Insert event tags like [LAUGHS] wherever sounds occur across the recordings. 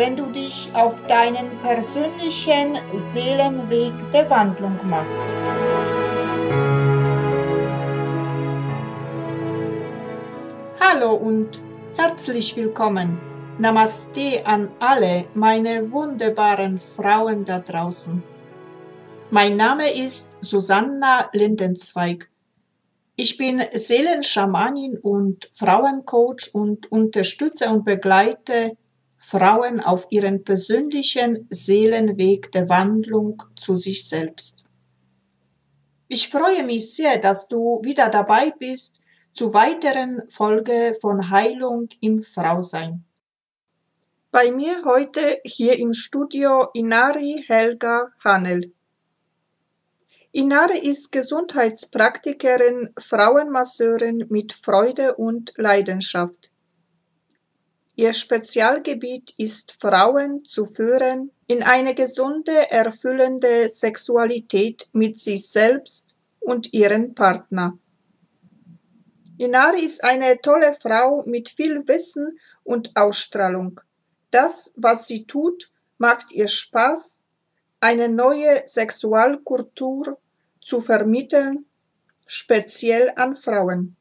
wenn du dich auf deinen persönlichen Seelenweg der Wandlung machst. Hallo und herzlich willkommen. Namaste an alle meine wunderbaren Frauen da draußen. Mein Name ist Susanna Lindenzweig. Ich bin Seelenschamanin und Frauencoach und unterstütze und begleite Frauen auf ihren persönlichen Seelenweg der Wandlung zu sich selbst. Ich freue mich sehr, dass du wieder dabei bist zu weiteren Folge von Heilung im Frausein. Bei mir heute hier im Studio Inari Helga Hanel. Inari ist Gesundheitspraktikerin, Frauenmasseurin mit Freude und Leidenschaft. Ihr Spezialgebiet ist Frauen zu führen in eine gesunde, erfüllende Sexualität mit sich selbst und ihren Partner. Inari ist eine tolle Frau mit viel Wissen und Ausstrahlung. Das, was sie tut, macht ihr Spaß, eine neue Sexualkultur zu vermitteln, speziell an Frauen.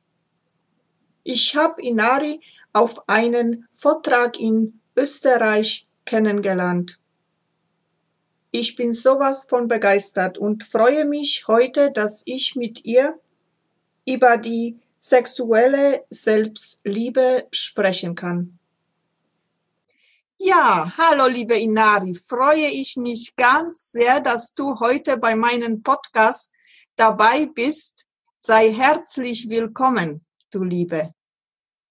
Ich habe Inari auf einen Vortrag in Österreich kennengelernt. Ich bin sowas von begeistert und freue mich heute, dass ich mit ihr über die sexuelle Selbstliebe sprechen kann. Ja, hallo liebe Inari, freue ich mich ganz sehr, dass du heute bei meinem Podcast dabei bist. Sei herzlich willkommen du Liebe.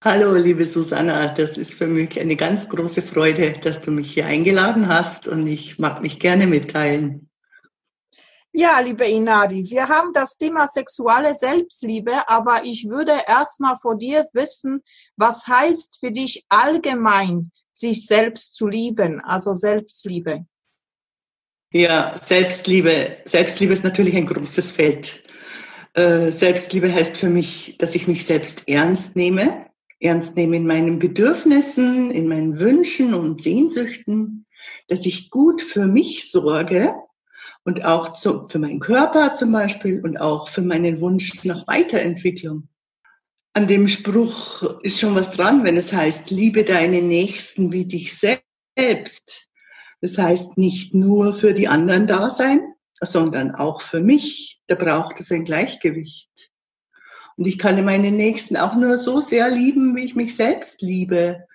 Hallo, liebe Susanna, das ist für mich eine ganz große Freude, dass du mich hier eingeladen hast und ich mag mich gerne mitteilen. Ja, liebe Inadi, wir haben das Thema sexuelle Selbstliebe, aber ich würde erstmal vor dir wissen, was heißt für dich allgemein, sich selbst zu lieben, also Selbstliebe? Ja, Selbstliebe. Selbstliebe ist natürlich ein großes Feld. Äh, Selbstliebe heißt für mich, dass ich mich selbst ernst nehme, ernst nehme in meinen Bedürfnissen, in meinen Wünschen und Sehnsüchten, dass ich gut für mich sorge und auch zu, für meinen Körper zum Beispiel und auch für meinen Wunsch nach Weiterentwicklung. An dem Spruch ist schon was dran, wenn es heißt, liebe deine Nächsten wie dich selbst. Das heißt nicht nur für die anderen da sein, sondern auch für mich. Da braucht es ein Gleichgewicht. Und ich kann meine Nächsten auch nur so sehr lieben, wie ich mich selbst liebe.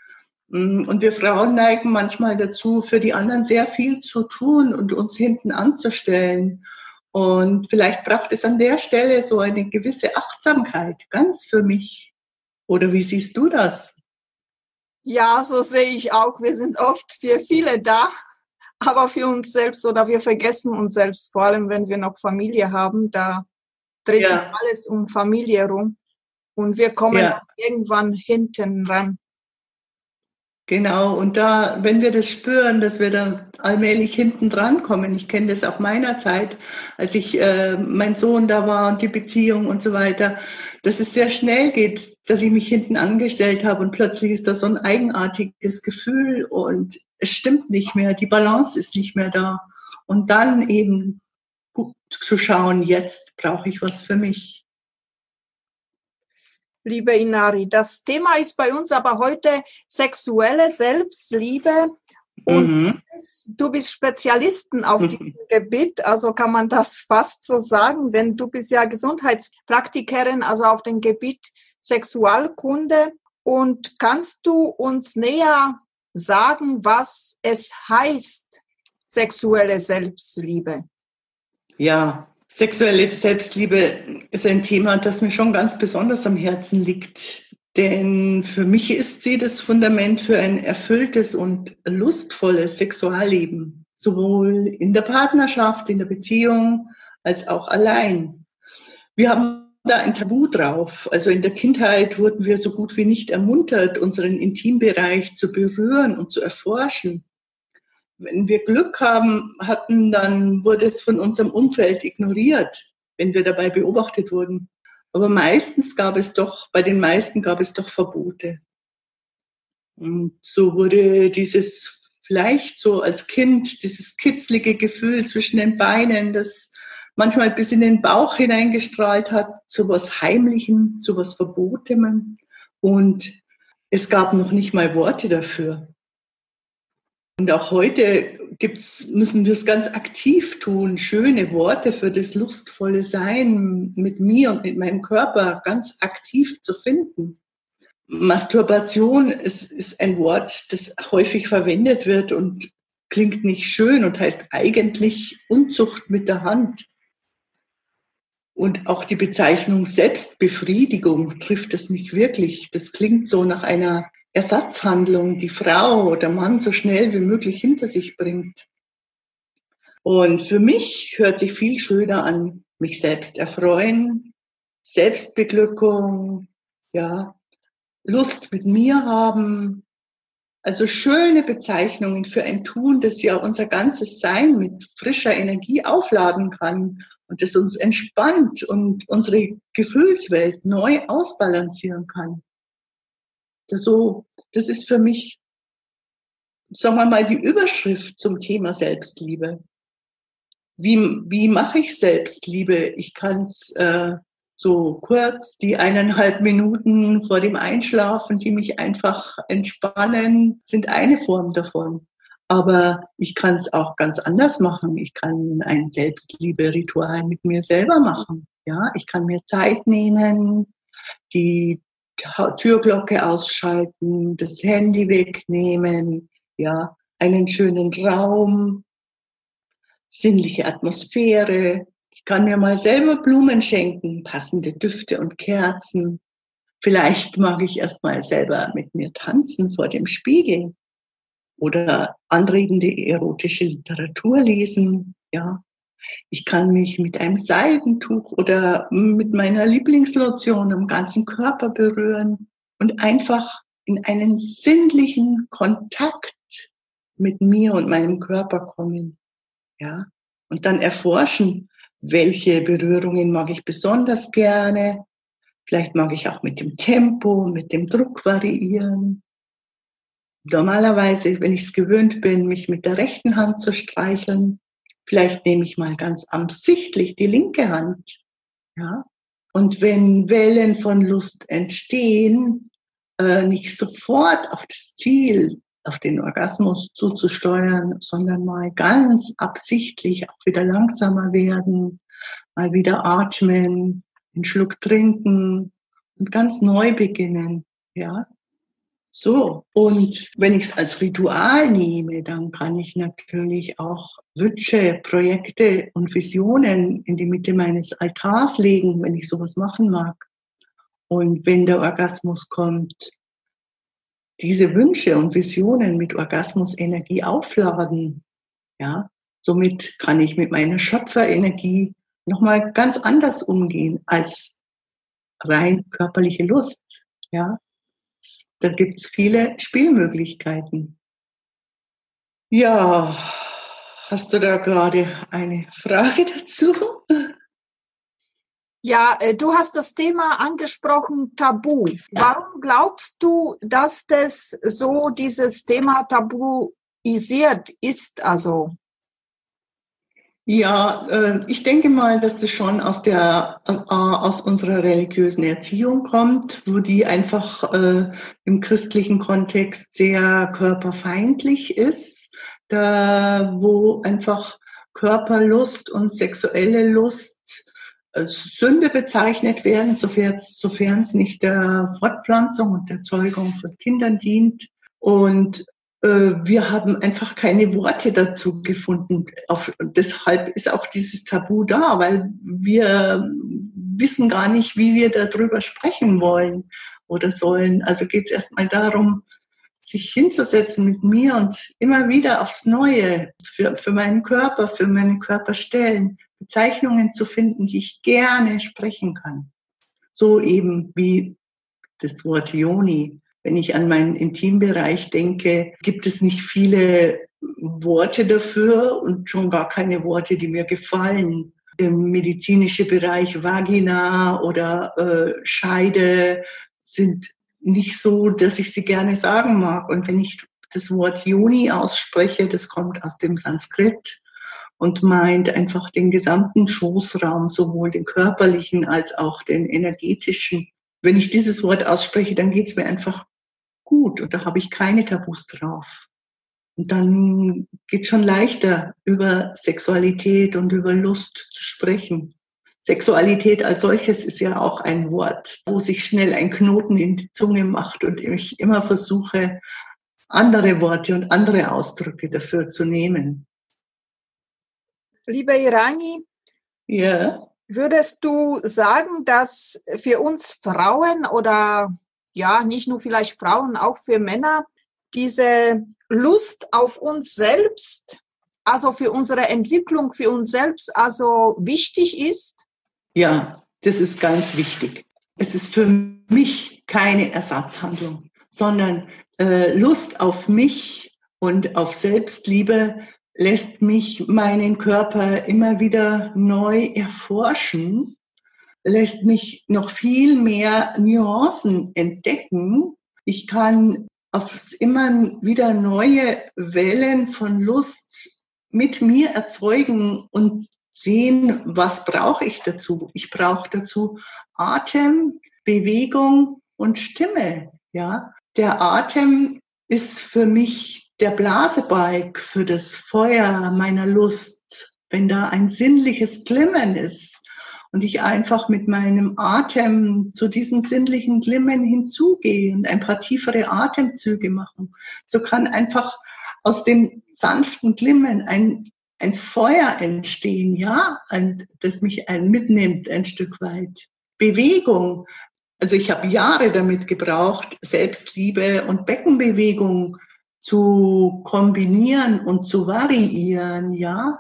Mm, und wir Frauen neigen manchmal dazu, für die anderen sehr viel zu tun und uns hinten anzustellen. Und vielleicht braucht es an der Stelle so eine gewisse Achtsamkeit, ganz für mich. Oder wie siehst du das? Ja, so sehe ich auch. Wir sind oft für viele da, aber für uns selbst oder wir vergessen uns selbst, vor allem wenn wir noch Familie haben, da dreht ja. sich alles um Familie rum und wir kommen ja. irgendwann hinten ran. Genau, und da, wenn wir das spüren, dass wir da allmählich hinten dran kommen, ich kenne das auch meiner Zeit, als ich äh, mein Sohn da war und die Beziehung und so weiter, dass es sehr schnell geht, dass ich mich hinten angestellt habe und plötzlich ist da so ein eigenartiges Gefühl und es stimmt nicht mehr, die Balance ist nicht mehr da. Und dann eben zu schauen, jetzt brauche ich was für mich liebe Inari. Das Thema ist bei uns aber heute sexuelle Selbstliebe. Und mhm. du bist Spezialisten auf [LAUGHS] diesem Gebiet, also kann man das fast so sagen, denn du bist ja Gesundheitspraktikerin, also auf dem Gebiet Sexualkunde. Und kannst du uns näher sagen, was es heißt, sexuelle Selbstliebe? Ja, Sexuelle Selbstliebe ist ein Thema, das mir schon ganz besonders am Herzen liegt. Denn für mich ist sie das Fundament für ein erfülltes und lustvolles Sexualleben, sowohl in der Partnerschaft, in der Beziehung als auch allein. Wir haben da ein Tabu drauf. Also in der Kindheit wurden wir so gut wie nicht ermuntert, unseren Intimbereich zu berühren und zu erforschen. Wenn wir Glück haben, hatten, dann wurde es von unserem Umfeld ignoriert, wenn wir dabei beobachtet wurden. Aber meistens gab es doch, bei den meisten gab es doch Verbote. Und so wurde dieses vielleicht so als Kind, dieses kitzlige Gefühl zwischen den Beinen, das manchmal bis in den Bauch hineingestrahlt hat, zu was Heimlichem, zu was Verbotenem. Und es gab noch nicht mal Worte dafür. Und auch heute gibt's, müssen wir es ganz aktiv tun, schöne Worte für das lustvolle Sein mit mir und mit meinem Körper ganz aktiv zu finden. Masturbation ist, ist ein Wort, das häufig verwendet wird und klingt nicht schön und heißt eigentlich Unzucht mit der Hand. Und auch die Bezeichnung Selbstbefriedigung trifft es nicht wirklich. Das klingt so nach einer Ersatzhandlung, die Frau oder Mann so schnell wie möglich hinter sich bringt. Und für mich hört sich viel schöner an, mich selbst erfreuen, Selbstbeglückung, ja, Lust mit mir haben. Also schöne Bezeichnungen für ein Tun, das ja unser ganzes Sein mit frischer Energie aufladen kann und das uns entspannt und unsere Gefühlswelt neu ausbalancieren kann. Das, so, das ist für mich, sagen wir mal, die Überschrift zum Thema Selbstliebe. Wie, wie mache ich Selbstliebe? Ich kann es äh, so kurz, die eineinhalb Minuten vor dem Einschlafen, die mich einfach entspannen, sind eine Form davon. Aber ich kann es auch ganz anders machen. Ich kann ein Selbstliebe-Ritual mit mir selber machen. Ja, ich kann mir Zeit nehmen, die Türglocke ausschalten, das Handy wegnehmen, ja, einen schönen Raum, sinnliche Atmosphäre. Ich kann mir mal selber Blumen schenken, passende Düfte und Kerzen. Vielleicht mag ich erst mal selber mit mir tanzen vor dem Spiegel oder anregende erotische Literatur lesen, ja. Ich kann mich mit einem Seidentuch oder mit meiner Lieblingslotion am ganzen Körper berühren und einfach in einen sinnlichen Kontakt mit mir und meinem Körper kommen. Ja, und dann erforschen, welche Berührungen mag ich besonders gerne. Vielleicht mag ich auch mit dem Tempo, mit dem Druck variieren. Normalerweise, wenn ich es gewöhnt bin, mich mit der rechten Hand zu streicheln, Vielleicht nehme ich mal ganz absichtlich die linke Hand. Ja? Und wenn Wellen von Lust entstehen, äh, nicht sofort auf das Ziel, auf den Orgasmus zuzusteuern, sondern mal ganz absichtlich auch wieder langsamer werden, mal wieder atmen, einen Schluck trinken und ganz neu beginnen. Ja, so, und wenn ich es als Ritual nehme, dann kann ich natürlich auch Wünsche, Projekte und Visionen in die Mitte meines Altars legen, wenn ich sowas machen mag. Und wenn der Orgasmus kommt, diese Wünsche und Visionen mit Orgasmusenergie aufladen. Ja, somit kann ich mit meiner Schöpferenergie nochmal ganz anders umgehen als rein körperliche Lust. Ja, da gibt es viele Spielmöglichkeiten. Ja, hast du da gerade eine Frage [LAUGHS] dazu? Ja, äh, du hast das Thema angesprochen, Tabu. Ja. Warum glaubst du, dass das so dieses Thema tabuisiert ist? Also ja, äh, ich denke mal, dass das schon aus der aus, äh, aus unserer religiösen Erziehung kommt, wo die einfach äh, im christlichen Kontext sehr körperfeindlich ist, da wo einfach Körperlust und sexuelle Lust als Sünde bezeichnet werden, sofern es nicht der Fortpflanzung und der Zeugung von Kindern dient. Und äh, wir haben einfach keine Worte dazu gefunden. Auf, deshalb ist auch dieses Tabu da, weil wir wissen gar nicht, wie wir darüber sprechen wollen oder sollen. Also geht es erstmal darum, sich hinzusetzen mit mir und immer wieder aufs Neue für, für meinen Körper, für meine Körperstellen Bezeichnungen zu finden, die ich gerne sprechen kann. So eben wie das Wort Yoni. Wenn ich an meinen Intimbereich denke, gibt es nicht viele Worte dafür und schon gar keine Worte, die mir gefallen. Der medizinische Bereich Vagina oder äh, Scheide sind nicht so, dass ich sie gerne sagen mag. Und wenn ich das Wort Yoni ausspreche, das kommt aus dem Sanskrit und meint einfach den gesamten Schoßraum, sowohl den körperlichen als auch den energetischen. Wenn ich dieses Wort ausspreche, dann geht es mir einfach gut und da habe ich keine Tabus drauf. Und dann geht schon leichter, über Sexualität und über Lust zu sprechen. Sexualität als solches ist ja auch ein Wort, wo sich schnell ein Knoten in die Zunge macht und ich immer versuche, andere Worte und andere Ausdrücke dafür zu nehmen. Liebe Irani, ja. würdest du sagen, dass für uns Frauen oder ja, nicht nur vielleicht Frauen, auch für Männer, diese Lust auf uns selbst, also für unsere Entwicklung, für uns selbst, also wichtig ist? Ja, das ist ganz wichtig. Es ist für mich keine Ersatzhandlung, sondern äh, Lust auf mich und auf Selbstliebe lässt mich meinen Körper immer wieder neu erforschen, lässt mich noch viel mehr Nuancen entdecken. Ich kann auf immer wieder neue Wellen von Lust mit mir erzeugen und sehen, was brauche ich dazu? Ich brauche dazu Atem, Bewegung und Stimme. Ja, der Atem ist für mich der Blasebalg für das Feuer meiner Lust. Wenn da ein sinnliches Glimmen ist und ich einfach mit meinem Atem zu diesem sinnlichen Glimmen hinzugehe und ein paar tiefere Atemzüge machen, so kann einfach aus dem sanften Glimmen ein ein Feuer entstehen, ja, ein, das mich ein mitnimmt ein Stück weit. Bewegung. Also ich habe Jahre damit gebraucht, Selbstliebe und Beckenbewegung zu kombinieren und zu variieren, ja.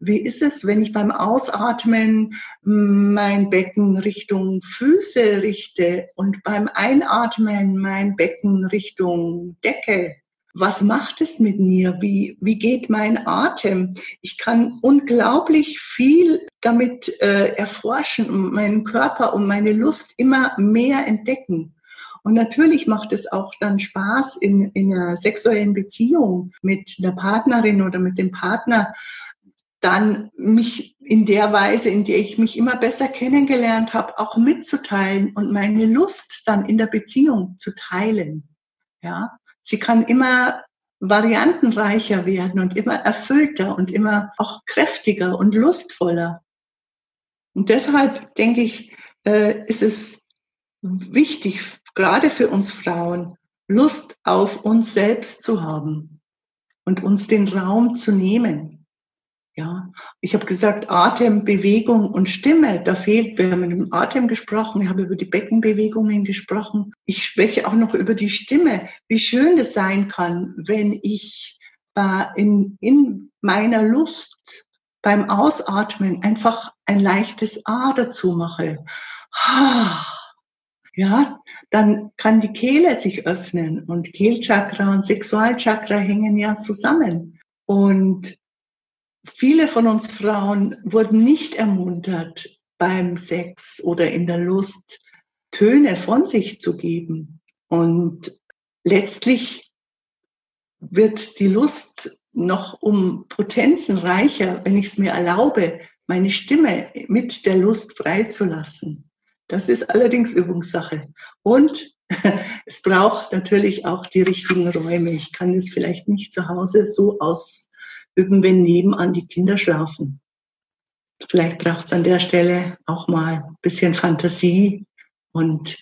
Wie ist es, wenn ich beim Ausatmen mein Becken Richtung Füße richte und beim Einatmen mein Becken Richtung Decke? was macht es mit mir? Wie, wie geht mein Atem? Ich kann unglaublich viel damit äh, erforschen und meinen Körper und meine Lust immer mehr entdecken. Und natürlich macht es auch dann Spaß in, in einer sexuellen Beziehung mit einer Partnerin oder mit dem Partner, dann mich in der Weise, in der ich mich immer besser kennengelernt habe, auch mitzuteilen und meine Lust dann in der Beziehung zu teilen. Ja, sie kann immer variantenreicher werden und immer erfüllter und immer auch kräftiger und lustvoller. Und deshalb denke ich, äh, ist es wichtig, gerade für uns Frauen, Lust auf uns selbst zu haben und uns den Raum zu nehmen. Ja, ich habe gesagt, Atem, Bewegung und Stimme, da fehlt, wir haben mit dem Atem gesprochen, ich habe über die Beckenbewegungen gesprochen. Ich spreche auch noch über die Stimme, wie schön es sein kann, wenn ich äh, in, in meiner Lust beim Ausatmen einfach ein leichtes A dazu mache. Ja, dann kann die Kehle sich öffnen und Kehlchakra und Sexualchakra hängen ja zusammen. Und viele von uns Frauen wurden nicht ermuntert, beim Sex oder in der Lust Töne von sich zu geben. Und letztlich wird die Lust noch um Potenzen reicher, wenn ich es mir erlaube, meine Stimme mit der Lust freizulassen. Das ist allerdings Übungssache. Und [LAUGHS] es braucht natürlich auch die richtigen Räume. Ich kann es vielleicht nicht zu Hause so aus üben, wenn nebenan die Kinder schlafen. Vielleicht braucht es an der Stelle auch mal ein bisschen Fantasie und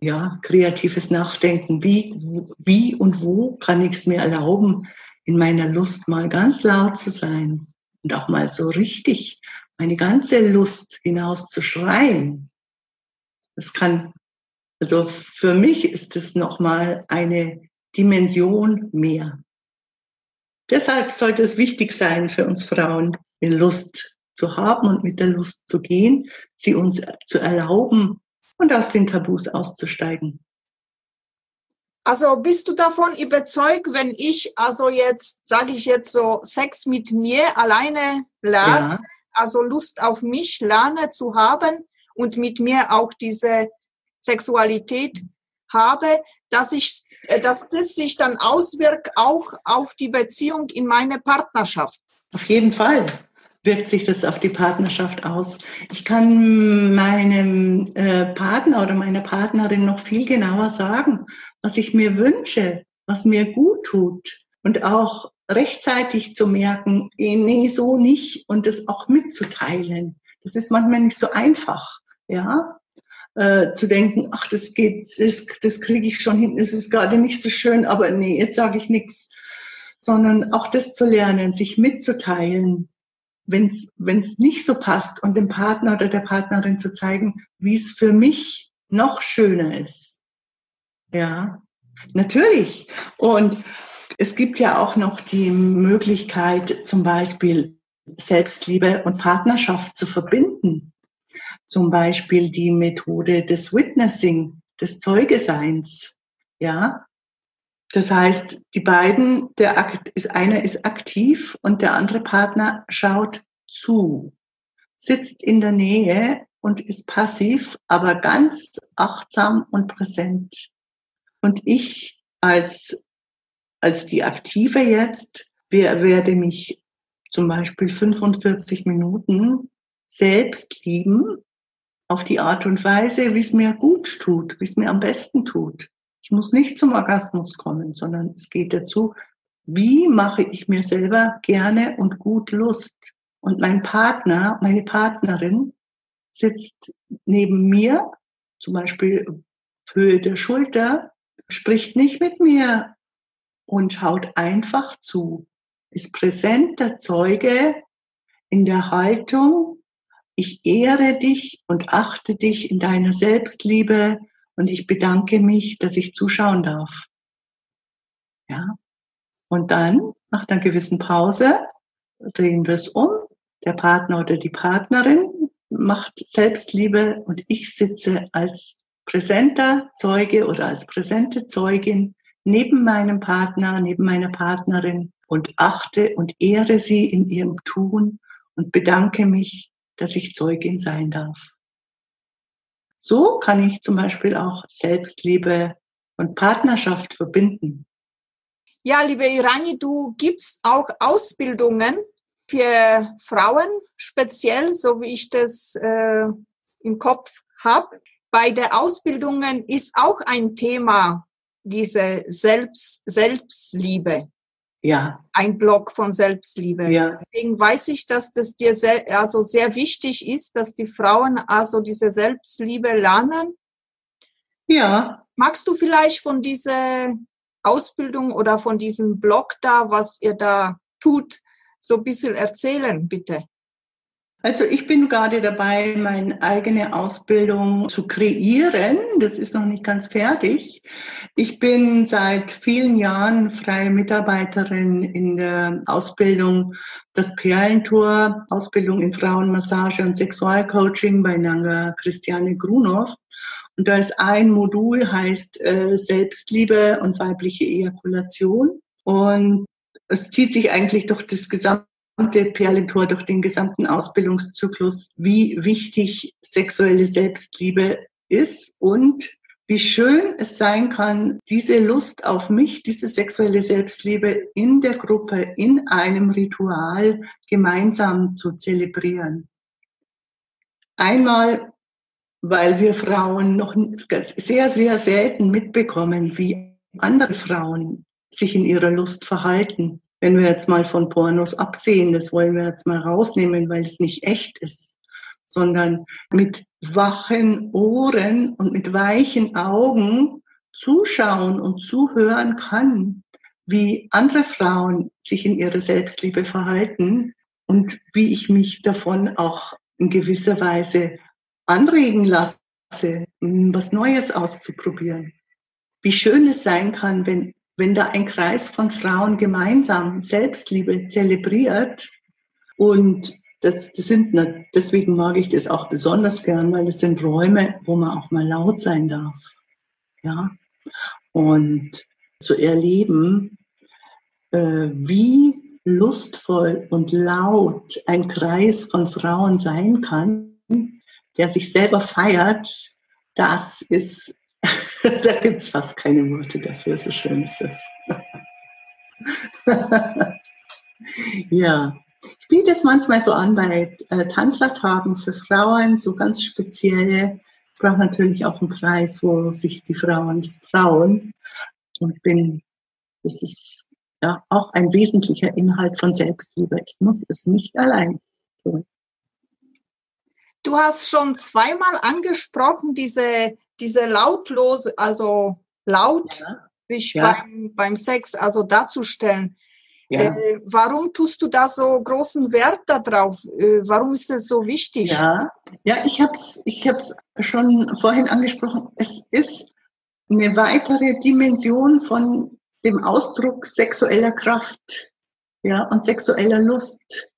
ja, kreatives Nachdenken. Wie, wie und wo kann ich es mir erlauben, in meiner Lust mal ganz laut zu sein und auch mal so richtig meine ganze Lust hinaus zu schreien. Das kann, also für mich ist es nochmal eine Dimension mehr. Deshalb sollte es wichtig sein für uns Frauen, in Lust zu haben und mit der Lust zu gehen, sie uns zu erlauben und aus den Tabus auszusteigen. Also bist du davon überzeugt, wenn ich also jetzt, sage ich jetzt so, Sex mit mir alleine lerne, ja. also Lust auf mich lerne zu haben und mit mir auch diese Sexualität habe, dass ich, äh, dass das sich dann auswirkt auch auf die Beziehung in meine Partnerschaft. Auf jeden Fall wirkt sich das auf die Partnerschaft aus. Ich kann meinem äh, Partner oder meiner Partnerin noch viel genauer sagen, was ich mir wünsche, was mir gut tut und auch rechtzeitig zu merken, eh, nee, so nicht und das auch mitzuteilen. Das ist manchmal nicht so einfach, ja, äh, zu denken, ach, das geht, das, das kriege ich schon hin, es ist gerade nicht so schön, aber nee, jetzt sage ich nichts, sondern auch das zu lernen, sich mitzuteilen, wenn es nicht so passt und dem Partner oder der Partnerin zu zeigen, wie es für mich noch schöner ist. Ja, natürlich. Und es gibt ja auch noch die Möglichkeit, zum Beispiel Selbstliebe und Partnerschaft zu verbinden. Zum Beispiel die Methode des Witnessing, des Zeugeseins. Ja, das heißt, die beiden, der ist, einer ist aktiv und der andere Partner schaut zu, sitzt in der Nähe und ist passiv, aber ganz achtsam und präsent. Und ich als, als die Aktive jetzt werde mich zum Beispiel 45 Minuten selbst lieben auf die Art und Weise, wie es mir gut tut, wie es mir am besten tut. Ich muss nicht zum Orgasmus kommen, sondern es geht dazu, wie mache ich mir selber gerne und gut Lust? Und mein Partner, meine Partnerin sitzt neben mir, zum Beispiel Höhe der Schulter, spricht nicht mit mir und schaut einfach zu, ist präsent der Zeuge in der Haltung, ich ehre dich und achte dich in deiner Selbstliebe und ich bedanke mich, dass ich zuschauen darf. Ja. Und dann, nach einer gewissen Pause, drehen wir es um. Der Partner oder die Partnerin macht Selbstliebe und ich sitze als präsenter Zeuge oder als präsente Zeugin neben meinem Partner, neben meiner Partnerin und achte und ehre sie in ihrem Tun und bedanke mich, dass ich Zeugin sein darf. So kann ich zum Beispiel auch Selbstliebe und Partnerschaft verbinden. Ja, liebe Irani, du gibst auch Ausbildungen für Frauen speziell, so wie ich das äh, im Kopf habe. Bei der Ausbildungen ist auch ein Thema diese Selbst, Selbstliebe ja. ein Block von Selbstliebe. Ja. Deswegen weiß ich, dass das dir sehr, also sehr wichtig ist, dass die Frauen also diese Selbstliebe lernen. Ja. Magst du vielleicht von dieser Ausbildung oder von diesem Blog da, was ihr da tut, so ein bisschen erzählen, bitte? Also ich bin gerade dabei, meine eigene Ausbildung zu kreieren. Das ist noch nicht ganz fertig. Ich bin seit vielen Jahren freie Mitarbeiterin in der Ausbildung das Perlentor, Ausbildung in Frauenmassage und Sexualcoaching bei Nanga Christiane Grunow. Und da ist ein Modul, heißt äh, Selbstliebe und weibliche Ejakulation. Und es zieht sich eigentlich durch das gesamte gesamte Perlentor durch den gesamten Ausbildungszyklus, wie wichtig sexuelle Selbstliebe ist und wie schön es sein kann, diese Lust auf mich, diese sexuelle Selbstliebe in der Gruppe, in einem Ritual gemeinsam zu zelebrieren. Einmal, weil wir Frauen noch sehr, sehr selten mitbekommen, wie andere Frauen sich in ihrer Lust verhalten wenn wir jetzt mal von Pornos absehen, das wollen wir jetzt mal rausnehmen, weil es nicht echt ist, sondern mit wachen Ohren und mit weichen Augen zuschauen und zuhören kann, wie andere Frauen sich in ihrer Selbstliebe verhalten und wie ich mich davon auch in gewisser Weise anregen lasse, was Neues auszuprobieren. Wie schön es sein kann, wenn wenn da ein Kreis von Frauen gemeinsam Selbstliebe zelebriert und das, das sind, deswegen mag ich das auch besonders gern, weil das sind Räume, wo man auch mal laut sein darf. Ja. Und zu erleben, äh, wie lustvoll und laut ein Kreis von Frauen sein kann, der sich selber feiert, das ist, [LAUGHS] da gibt es fast keine Worte dafür, so schön ist das. [LAUGHS] ja, ich biete es manchmal so an bei äh, Tantra-Tagen für Frauen, so ganz spezielle. Ich brauche natürlich auch einen Kreis, wo sich die Frauen das trauen. Und bin, das ist ja auch ein wesentlicher Inhalt von Selbstliebe. Ich muss es nicht allein tun. Du hast schon zweimal angesprochen, diese, diese lautlose, also laut ja. sich ja. Beim, beim Sex, also darzustellen. Ja. Äh, warum tust du da so großen Wert darauf? Äh, warum ist das so wichtig? Ja, ja ich habe es ich hab's schon vorhin angesprochen. Es ist eine weitere Dimension von dem Ausdruck sexueller Kraft ja, und sexueller Lust.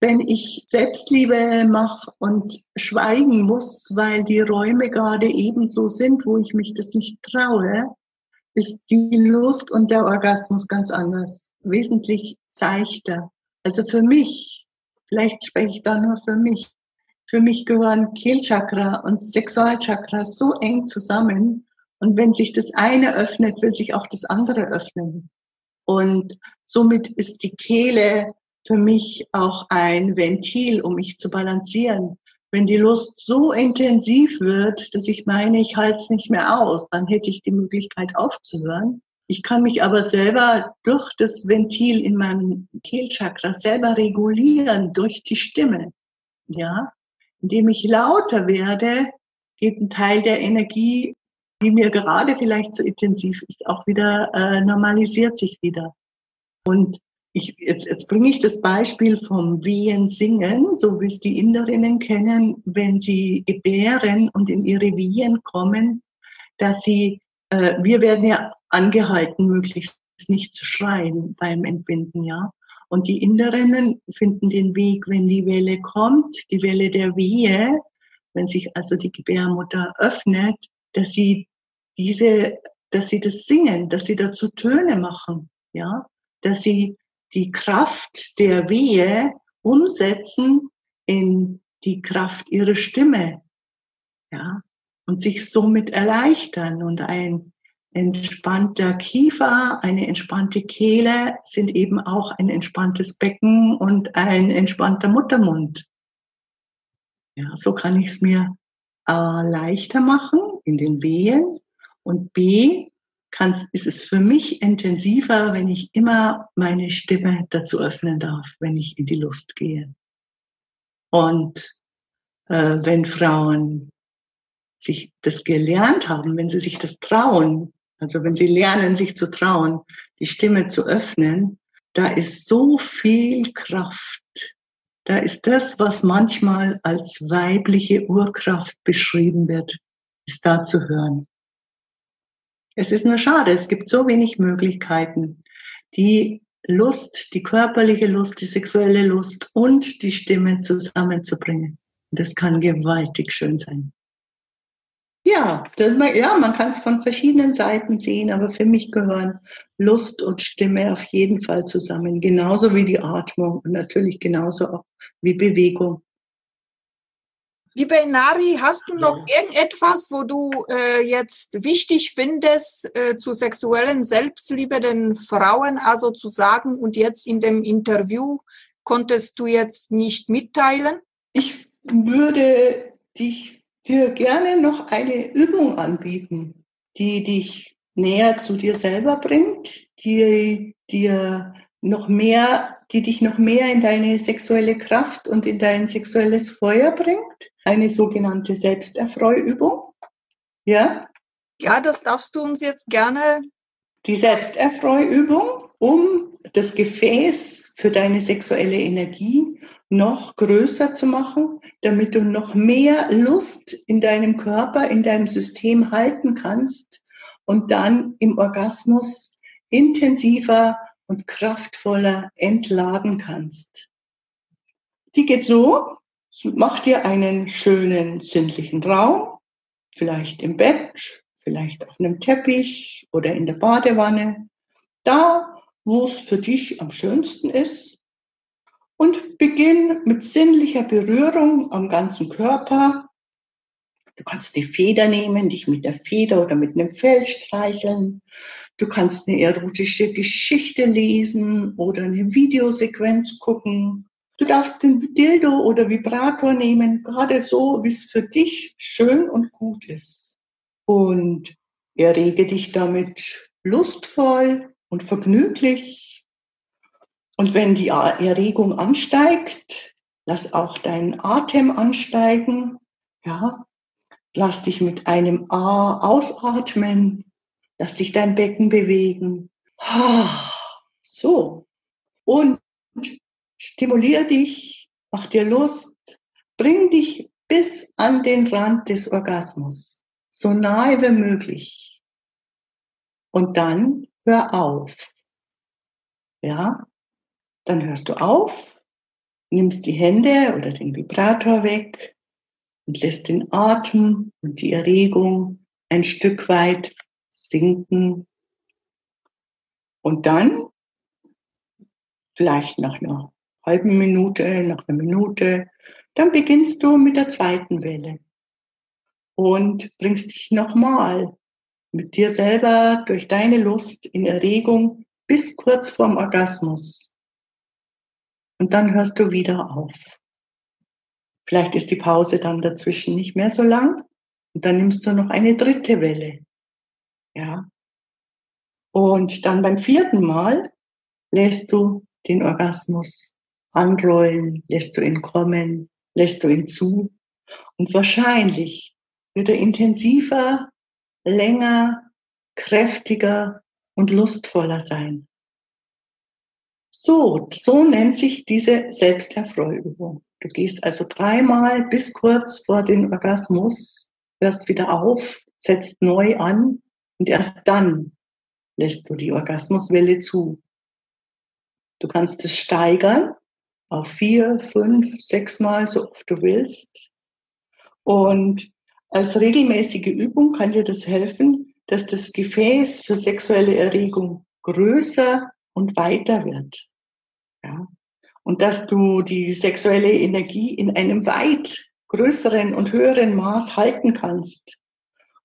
Wenn ich Selbstliebe mache und schweigen muss, weil die Räume gerade ebenso sind, wo ich mich das nicht traue, ist die Lust und der Orgasmus ganz anders, wesentlich seichter. Also für mich, vielleicht spreche ich da nur für mich, für mich gehören Kehlchakra und Sexualchakra so eng zusammen. Und wenn sich das eine öffnet, will sich auch das andere öffnen. Und somit ist die Kehle für mich auch ein Ventil, um mich zu balancieren. Wenn die Lust so intensiv wird, dass ich meine, ich halte es nicht mehr aus, dann hätte ich die Möglichkeit aufzuhören. Ich kann mich aber selber durch das Ventil in meinem Kehlchakra selber regulieren, durch die Stimme. Ja, indem ich lauter werde, geht ein Teil der Energie, die mir gerade vielleicht zu intensiv ist, auch wieder äh, normalisiert sich wieder. Und ich, jetzt, jetzt bringe ich das Beispiel vom Wehen singen, so wie es die Inderinnen kennen, wenn sie gebären und in ihre Wehen kommen, dass sie, äh, wir werden ja angehalten, möglichst nicht zu schreien beim Entbinden, ja. Und die Inderinnen finden den Weg, wenn die Welle kommt, die Welle der Wehe, wenn sich also die Gebärmutter öffnet, dass sie diese, dass sie das singen, dass sie dazu Töne machen, ja, dass sie die Kraft der Wehe umsetzen in die Kraft ihrer Stimme, ja, und sich somit erleichtern und ein entspannter Kiefer, eine entspannte Kehle sind eben auch ein entspanntes Becken und ein entspannter Muttermund. Ja, so kann ich es mir äh, leichter machen in den Wehen und B, kann's, ist es für mich intensiver, wenn ich immer meine Stimme dazu öffnen darf, wenn ich in die Lust gehe. Und äh, wenn Frauen sich das gelernt haben, wenn sie sich das trauen, also wenn sie lernen, sich zu trauen, die Stimme zu öffnen, da ist so viel Kraft. Da ist das, was manchmal als weibliche Urkraft beschrieben wird, ist da zu hören. Es ist nur schade, es gibt so wenig Möglichkeiten, die Lust, die körperliche Lust, die sexuelle Lust und die Stimme zusammenzubringen. Das kann gewaltig schön sein. Ja, das, ja, man kann es von verschiedenen Seiten sehen, aber für mich gehören Lust und Stimme auf jeden Fall zusammen, genauso wie die Atmung und natürlich genauso auch wie Bewegung. Liebe Nari, hast du noch irgendetwas, wo du äh, jetzt wichtig findest, äh, zu sexuellen Selbstliebe den Frauen also zu sagen und jetzt in dem Interview konntest du jetzt nicht mitteilen? Ich würde dich, dir gerne noch eine Übung anbieten, die dich näher zu dir selber bringt, die dir noch mehr, die dich noch mehr in deine sexuelle Kraft und in dein sexuelles Feuer bringt eine sogenannte Selbsterfreuübung. Ja? Ja, das darfst du uns jetzt gerne. Die Selbsterfreuübung, um das Gefäß für deine sexuelle Energie noch größer zu machen, damit du noch mehr Lust in deinem Körper, in deinem System halten kannst und dann im Orgasmus intensiver und kraftvoller entladen kannst. Die geht so, mach dir einen schönen sinnlichen Raum, vielleicht im Bett, vielleicht auf einem Teppich oder in der Badewanne, da, wo es für dich am schönsten ist. Und beginn mit sinnlicher Berührung am ganzen Körper. Du kannst die Feder nehmen, dich mit der Feder oder mit einem Fell streicheln. Du kannst eine erotische Geschichte lesen oder eine Videosequenz gucken. Du darfst den Dildo oder Vibrator nehmen, gerade so, wie es für dich schön und gut ist. Und errege dich damit lustvoll und vergnüglich. Und wenn die Erregung ansteigt, lass auch deinen Atem ansteigen. Ja, lass dich mit einem A ausatmen. Lass dich dein Becken bewegen. So. Und Stimulier dich, mach dir Lust, bring dich bis an den Rand des Orgasmus, so nahe wie möglich. Und dann hör auf. Ja, dann hörst du auf, nimmst die Hände oder den Vibrator weg und lässt den Atem und die Erregung ein Stück weit sinken. Und dann, vielleicht nach einer halben Minute, nach einer Minute, dann beginnst du mit der zweiten Welle und bringst dich nochmal mit dir selber durch deine Lust in Erregung bis kurz vorm Orgasmus. Und dann hörst du wieder auf. Vielleicht ist die Pause dann dazwischen nicht mehr so lang und dann nimmst du noch eine dritte Welle. Ja. Und dann beim vierten Mal lässt du den Orgasmus anrollen, lässt du ihn kommen, lässt du ihn zu. Und wahrscheinlich wird er intensiver, länger, kräftiger und lustvoller sein. So, so nennt sich diese Selbsterfreuübung. Du gehst also dreimal bis kurz vor den Orgasmus, hörst wieder auf, setzt neu an und erst dann lässt du die Orgasmuswelle zu. Du kannst es steigern, auf vier, fünf, sechs Mal, so oft du willst. Und als regelmäßige Übung kann dir das helfen, dass das Gefäß für sexuelle Erregung größer und weiter wird. Ja. Und dass du die sexuelle Energie in einem weit größeren und höheren Maß halten kannst.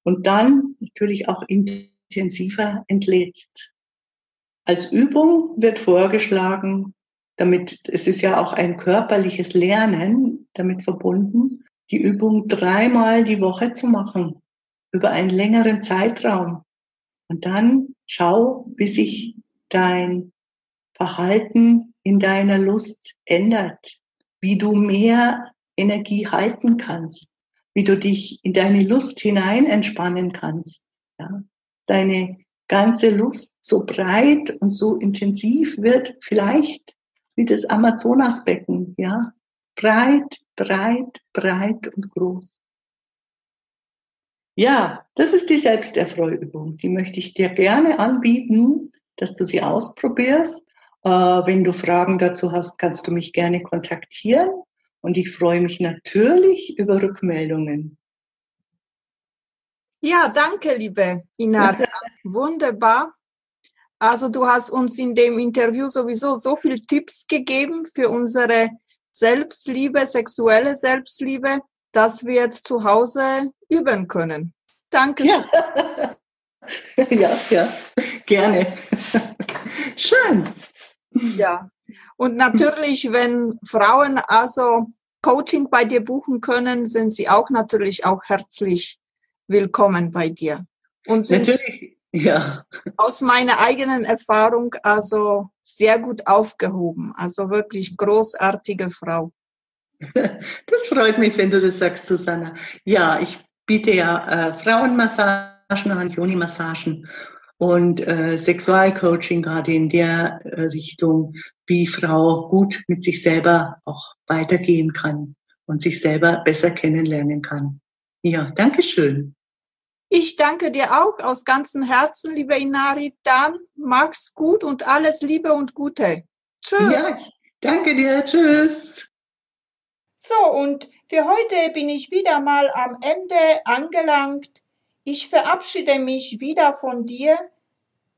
Und dann natürlich auch intensiver entlädst. Als Übung wird vorgeschlagen, damit, es ist ja auch ein körperliches Lernen damit verbunden, die Übung dreimal die Woche zu machen, über einen längeren Zeitraum. Und dann schau, wie sich dein Verhalten in deiner Lust ändert, wie du mehr Energie halten kannst, wie du dich in deine Lust hinein entspannen kannst. Ja? Deine ganze Lust so breit und so intensiv wird vielleicht wie das Amazonasbecken, ja. Breit, breit, breit und groß. Ja, das ist die Selbsterfreuübung. Die möchte ich dir gerne anbieten, dass du sie ausprobierst. Äh, wenn du Fragen dazu hast, kannst du mich gerne kontaktieren. Und ich freue mich natürlich über Rückmeldungen. Ja, danke, liebe Ina. [LAUGHS] Wunderbar. Also du hast uns in dem Interview sowieso so viele Tipps gegeben für unsere Selbstliebe, sexuelle Selbstliebe, dass wir jetzt zu Hause üben können. Danke. Ja, [LAUGHS] ja, ja, gerne. [LAUGHS] Schön. Ja. Und natürlich, wenn Frauen also Coaching bei dir buchen können, sind sie auch natürlich auch herzlich willkommen bei dir. Und sind natürlich, ja. Aus meiner eigenen Erfahrung also sehr gut aufgehoben. Also wirklich großartige Frau. [LAUGHS] Das freut mich, wenn du das sagst, Susanna. Ja, ich biete ja äh, Frauenmassagen an, Joni-Massagen und äh, Sexualcoaching gerade in der äh, Richtung, wie Frau gut mit sich selber auch weitergehen kann und sich selber besser kennenlernen kann. Ja, danke schön. Ich danke dir auch aus ganzem Herzen, liebe Inari. Dann mach's gut und alles Liebe und Gute. Tschüss. Ja, danke dir. Tschüss. So, und für heute bin ich wieder mal am Ende angelangt. Ich verabschiede mich wieder von dir.